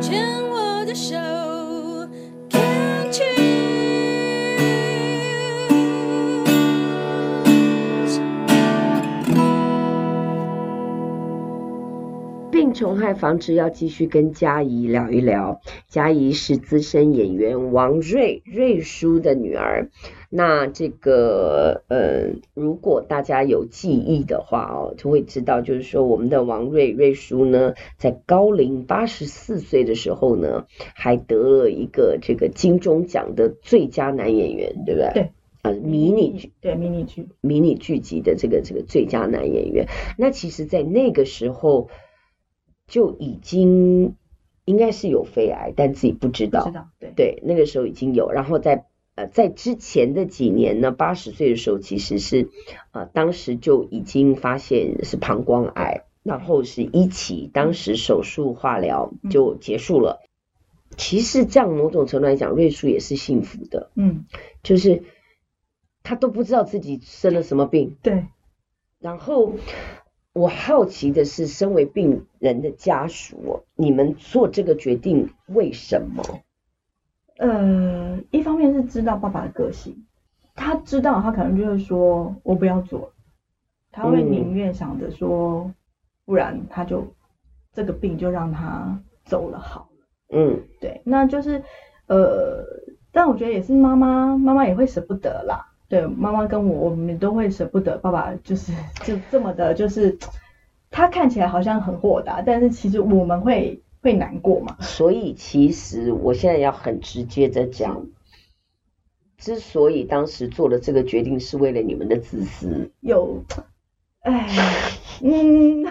牵我的手。病虫害防治要继续跟佳怡聊一聊。佳怡是资深演员王瑞瑞叔的女儿。那这个呃，如果大家有记忆的话哦，就会知道，就是说我们的王瑞瑞叔呢，在高龄八十四岁的时候呢，还得了一个这个金钟奖的最佳男演员，对不对？对。呃，迷你剧，对迷你剧，迷你剧集的这个这个最佳男演员。那其实，在那个时候。就已经应该是有肺癌，但自己不知道。知道，对。对，那个时候已经有。然后在呃在之前的几年呢，八十岁的时候其实是呃当时就已经发现是膀胱癌，然后是一期，当时手术化疗就结束了。嗯、其实这样某种程度来讲，瑞叔也是幸福的。嗯，就是他都不知道自己生了什么病。对，然后。我好奇的是，身为病人的家属，你们做这个决定为什么？呃，一方面是知道爸爸的个性，他知道他可能就会说，我不要做，他会宁愿想着说，嗯、不然他就这个病就让他走了好了。嗯，对，那就是呃，但我觉得也是妈妈，妈妈也会舍不得啦。对，妈妈跟我，我们都会舍不得爸爸，就是就这么的，就是他看起来好像很豁达，但是其实我们会会难过嘛。所以其实我现在要很直接的讲，之所以当时做了这个决定，是为了你们的自私。有，哎，嗯，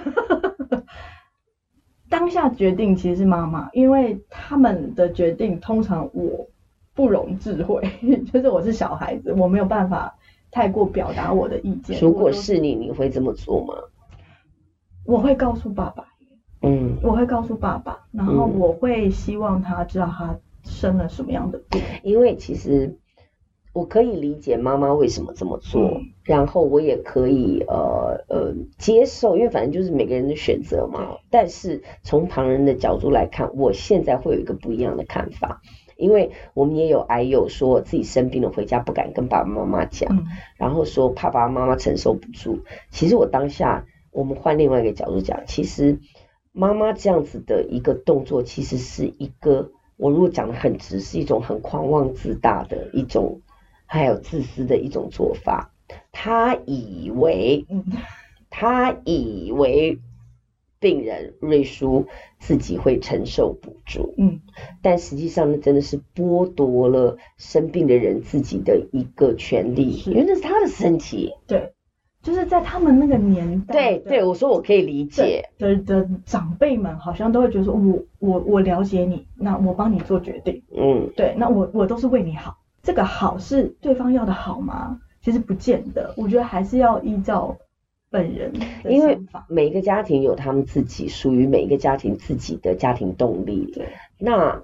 当下决定其实是妈妈，因为他们的决定通常我。不容智慧，就是我是小孩子，我没有办法太过表达我的意见。如果是你，你会这么做吗？我会告诉爸爸，嗯，我会告诉爸爸，然后我会希望他知道他生了什么样的病。因为其实我可以理解妈妈为什么这么做，嗯、然后我也可以呃呃接受，因为反正就是每个人的选择嘛。但是从旁人的角度来看，我现在会有一个不一样的看法。因为我们也有癌友说自己生病了回家不敢跟爸爸妈妈讲，嗯、然后说怕爸爸妈妈承受不住。其实我当下，我们换另外一个角度讲，其实妈妈这样子的一个动作，其实是一个我如果讲的很直，是一种很狂妄自大的一种，还有自私的一种做法。他以为，他以为。病人瑞叔自己会承受不住，嗯，但实际上呢，真的是剥夺了生病的人自己的一个权利，因为那是他的身体。对，就是在他们那个年代，对对，我说我可以理解的的长辈们，好像都会觉得说，我我我了解你，那我帮你做决定，嗯，对，那我我都是为你好，这个好是对方要的好吗？其实不见得，我觉得还是要依照。本人，因为每一个家庭有他们自己属于每一个家庭自己的家庭动力。对，那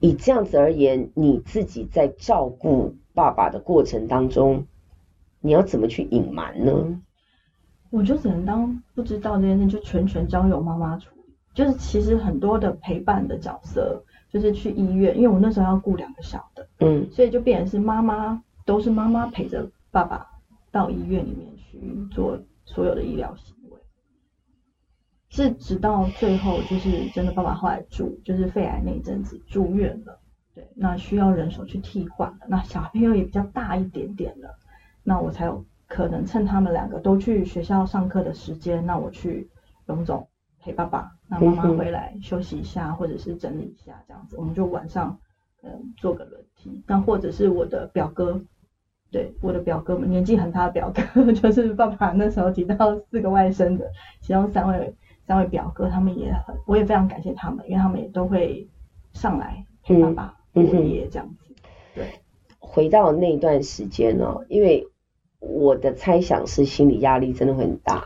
以这样子而言，你自己在照顾爸爸的过程当中，你要怎么去隐瞒呢？我就只能当不知道这件事，就全权交由妈妈处理。就是其实很多的陪伴的角色，就是去医院，因为我那时候要顾两个小的，嗯，所以就变成是妈妈都是妈妈陪着爸爸到医院里面去做。所有的医疗行为，是直到最后，就是真的爸爸后来住，就是肺癌那一阵子住院了，对，那需要人手去替换了，那小朋友也比较大一点点了，那我才有可能趁他们两个都去学校上课的时间，那我去荣总陪爸爸，那妈妈回来休息一下，或者是整理一下这样子，我们就晚上嗯做个轮替，那或者是我的表哥。对，我的表哥们年纪很大的表哥，就是爸爸那时候提到四个外甥的，其中三位三位表哥，他们也很，我也非常感谢他们，因为他们也都会上来陪爸爸过夜这样子。对，回到那段时间哦，因为我的猜想是心理压力真的会很大。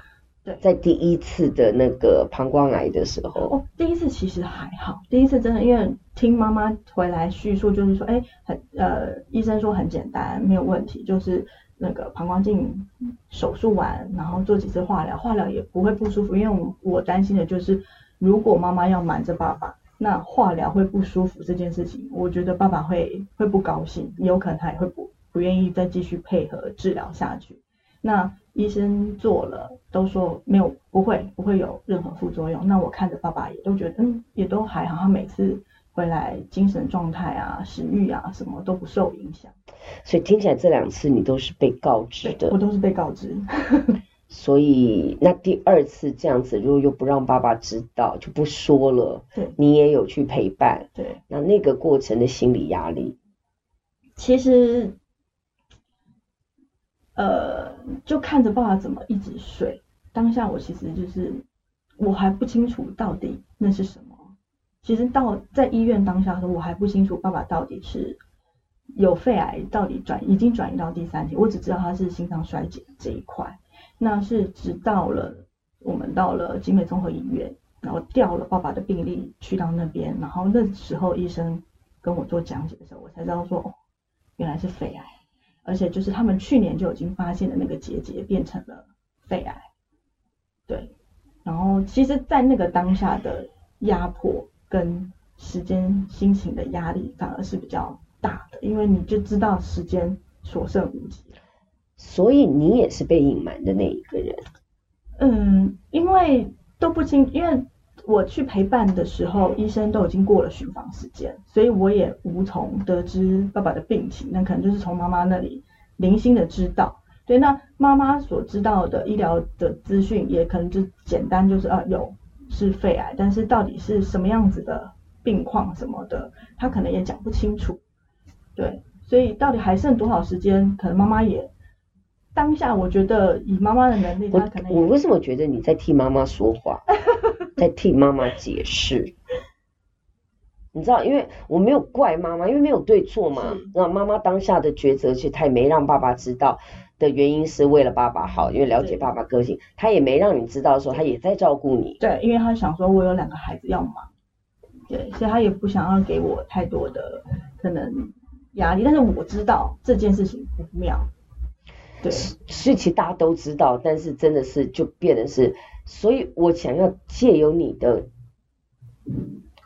在第一次的那个膀胱癌的时候，哦，第一次其实还好，第一次真的因为听妈妈回来叙述，就是说，哎，很呃，医生说很简单，没有问题，就是那个膀胱镜手术完，然后做几次化疗，化疗也不会不舒服，因为我我担心的就是，如果妈妈要瞒着爸爸，那化疗会不舒服这件事情，我觉得爸爸会会不高兴，也有可能他也会不不愿意再继续配合治疗下去。那医生做了都说没有，不会不会有任何副作用。那我看着爸爸也都觉得嗯，也都还好，他每次回来精神状态啊、食欲啊什么都不受影响。所以听起来这两次你都是被告知的，我都是被告知。所以那第二次这样子，如果又不让爸爸知道，就不说了。对，你也有去陪伴。对，那那个过程的心理压力，其实，呃，就看着爸爸怎么一直睡，当下我其实就是我还不清楚到底那是什么。其实到在医院当下的时候，我还不清楚爸爸到底是有肺癌，到底转已经转移到第三期，我只知道他是心脏衰竭这一块。那是直到了我们到了集美综合医院，然后调了爸爸的病历去到那边，然后那时候医生跟我做讲解的时候，我才知道说哦，原来是肺癌，而且就是他们去年就已经发现的那个结节变成了肺癌。对，然后其实，在那个当下的压迫跟时间心情的压力反而是比较大的，因为你就知道时间所剩无几。所以你也是被隐瞒的那一个人。嗯，因为都不清，因为我去陪伴的时候，医生都已经过了巡房时间，所以我也无从得知爸爸的病情。那可能就是从妈妈那里零星的知道。对，那妈妈所知道的医疗的资讯，也可能就简单，就是啊有是肺癌，但是到底是什么样子的病况什么的，他可能也讲不清楚。对，所以到底还剩多少时间，可能妈妈也。当下我觉得以妈妈的能力，她可能我，我为什么觉得你在替妈妈说话，在替妈妈解释？你知道，因为我没有怪妈妈，因为没有对错嘛。那妈妈当下的抉择，其实她也没让爸爸知道的原因是为了爸爸好，因为了解爸爸个性，她也没让你知道说她也在照顾你。对，因为她想说我有两个孩子要忙，对，所以她也不想要给我太多的可能压力。但是我知道这件事情不妙。对，所以其实大家都知道，但是真的是就变得是，所以我想要借由你的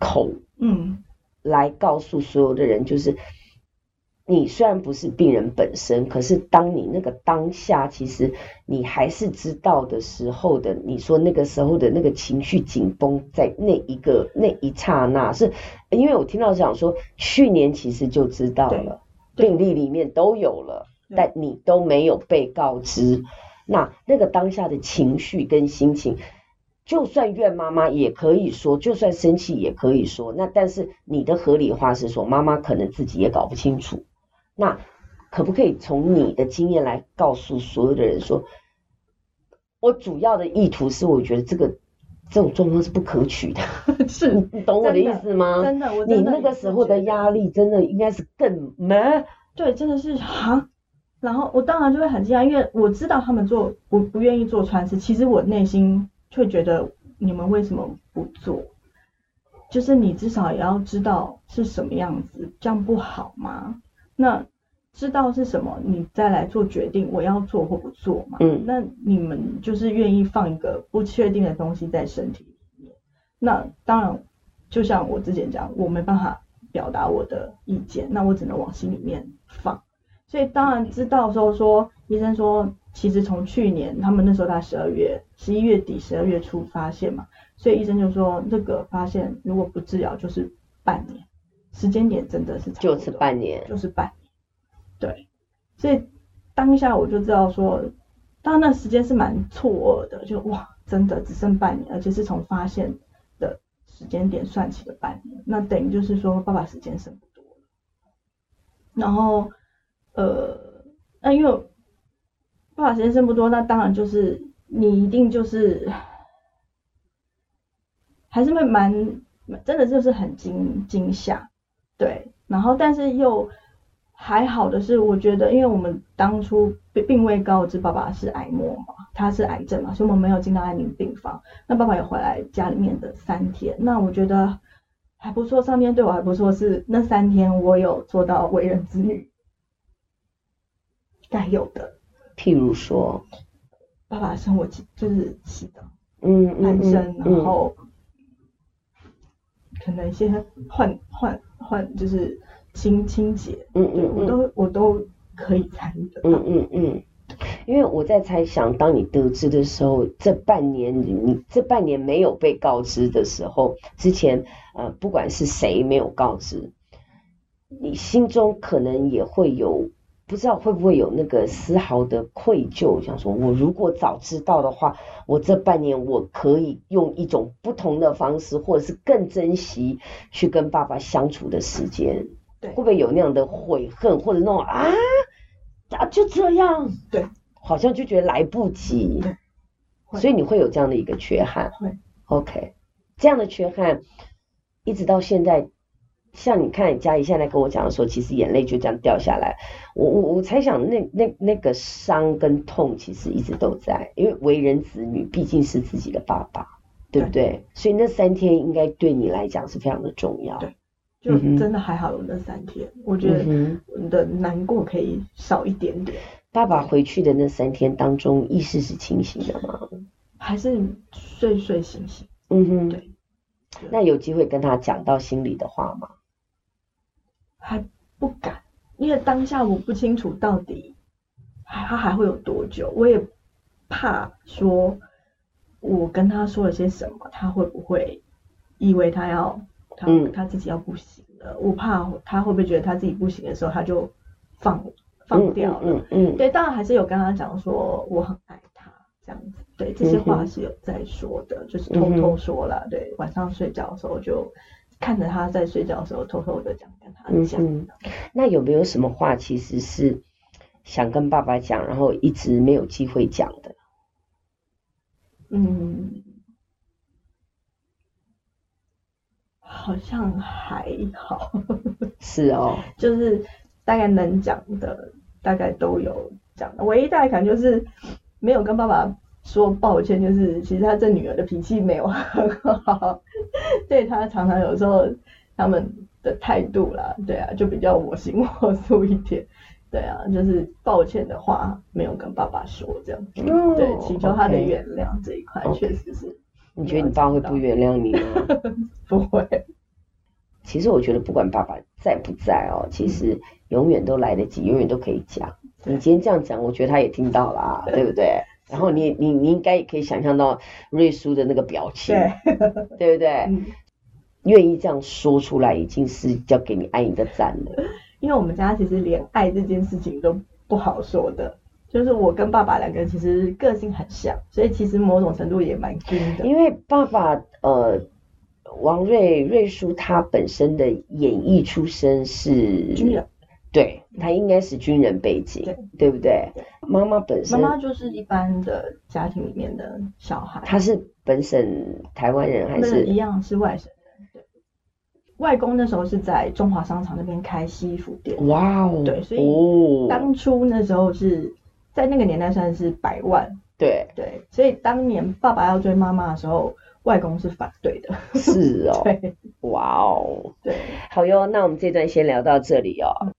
口，嗯，来告诉所有的人，就是你虽然不是病人本身，可是当你那个当下，其实你还是知道的时候的，你说那个时候的那个情绪紧绷，在那一个那一刹那，是因为我听到讲说，去年其实就知道了，病例里面都有了。但你都没有被告知，那那个当下的情绪跟心情，就算怨妈妈也可以说，就算生气也可以说。那但是你的合理化是说，妈妈可能自己也搞不清楚。那可不可以从你的经验来告诉所有的人说，我主要的意图是，我觉得这个这种状况是不可取的。是你懂我的意思吗？真的，真的，我你那个时候的压力真的应该是更没。对，真的是哈。然后我当然就会很惊讶，因为我知道他们做我不愿意做穿刺，其实我内心却觉得你们为什么不做？就是你至少也要知道是什么样子，这样不好吗？那知道是什么，你再来做决定，我要做或不做嘛？嗯，那你们就是愿意放一个不确定的东西在身体里面，那当然就像我之前讲，我没办法表达我的意见，那我只能往心里面放。所以当然知道说说医生说，其实从去年他们那时候在十二月、十一月底、十二月初发现嘛，所以医生就说这个发现如果不治疗就是半年，时间点真的是就是半年，就是半年，对，所以当下我就知道说，当然那时间是蛮错愕的，就哇，真的只剩半年，而且是从发现的时间点算起的半年，那等于就是说爸爸时间剩不多了，然后。呃，那因为爸爸时间剩不多，那当然就是你一定就是还是会蛮真的就是很惊惊吓，对，然后但是又还好的是，我觉得因为我们当初并并未告知爸爸是癌末嘛，他是癌症嘛，所以我们没有进到安宁病房。那爸爸也回来家里面的三天，那我觉得还不错，上天对我还不错，是那三天我有做到为人子女。该有的，譬如说，爸爸生活起就是洗的，嗯，安生，然后可能先换换换，就是清清洁，嗯嗯，嗯我都我都可以参与的。嗯嗯嗯，因为我在猜想，当你得知的时候，这半年你这半年没有被告知的时候，之前呃不管是谁没有告知，你心中可能也会有。不知道会不会有那个丝毫的愧疚，想说我如果早知道的话，我这半年我可以用一种不同的方式，或者是更珍惜去跟爸爸相处的时间。对，会不会有那样的悔恨，或者那种啊啊就这样？对，好像就觉得来不及。对，所以你会有这样的一个缺憾。会，OK，这样的缺憾一直到现在。像你看嘉怡现在跟我讲的时候，其实眼泪就这样掉下来。我我我猜想那那那个伤跟痛其实一直都在，因为为人子女毕竟是自己的爸爸，对不对？对，所以那三天应该对你来讲是非常的重要。对，就真的还好有那三天，嗯、我觉得你的难过可以少一点点。爸爸回去的那三天当中，意识是清醒的吗？还是睡睡醒醒？嗯哼，对。那有机会跟他讲到心里的话吗？还不敢，因为当下我不清楚到底还他还会有多久，我也怕说，我跟他说了些什么，他会不会以为他要他、嗯、他自己要不行了？我怕他会不会觉得他自己不行的时候，他就放放掉了。嗯，嗯，嗯，对，当然还是有跟他讲说我很爱他这样子，对，这些话是有在说的，嗯、就是偷偷说了，对，晚上睡觉的时候就。看着他在睡觉的时候，偷偷的讲跟他讲。嗯，那有没有什么话其实是想跟爸爸讲，然后一直没有机会讲的？嗯，好像还好。是哦，就是大概能讲的，大概都有讲的。唯一大概可能就是没有跟爸爸。说抱歉，就是其实他这女儿的脾气没有很好，对他常常有时候他们的态度啦，对啊，就比较我行我素一点，对啊，就是抱歉的话没有跟爸爸说这样对，祈求他的原谅这一块确实是。你觉得你爸会不原谅你吗？不会。其实我觉得不管爸爸在不在哦，其实永远都来得及，永远都可以讲。你今天这样讲，我觉得他也听到了，对，对不对？然后你你你应该也可以想象到瑞叔的那个表情，对，对不对？嗯、愿意这样说出来，已经是要给你爱你的赞了。因为我们家其实连爱这件事情都不好说的，就是我跟爸爸两个人其实个性很像，所以其实某种程度也蛮近的。因为爸爸呃，王瑞瑞叔他本身的演艺出身是军人。对，他应该是军人背景，对，对不对？妈妈本身，妈妈就是一般的家庭里面的小孩。他是本省台湾人还是？一样是外省人。对，外公那时候是在中华商场那边开西服店。哇哦！对，所以当初那时候是在那个年代算是百万。对对，所以当年爸爸要追妈妈的时候，外公是反对的。是哦。对。哇哦。对。好哟，那我们这段先聊到这里哦。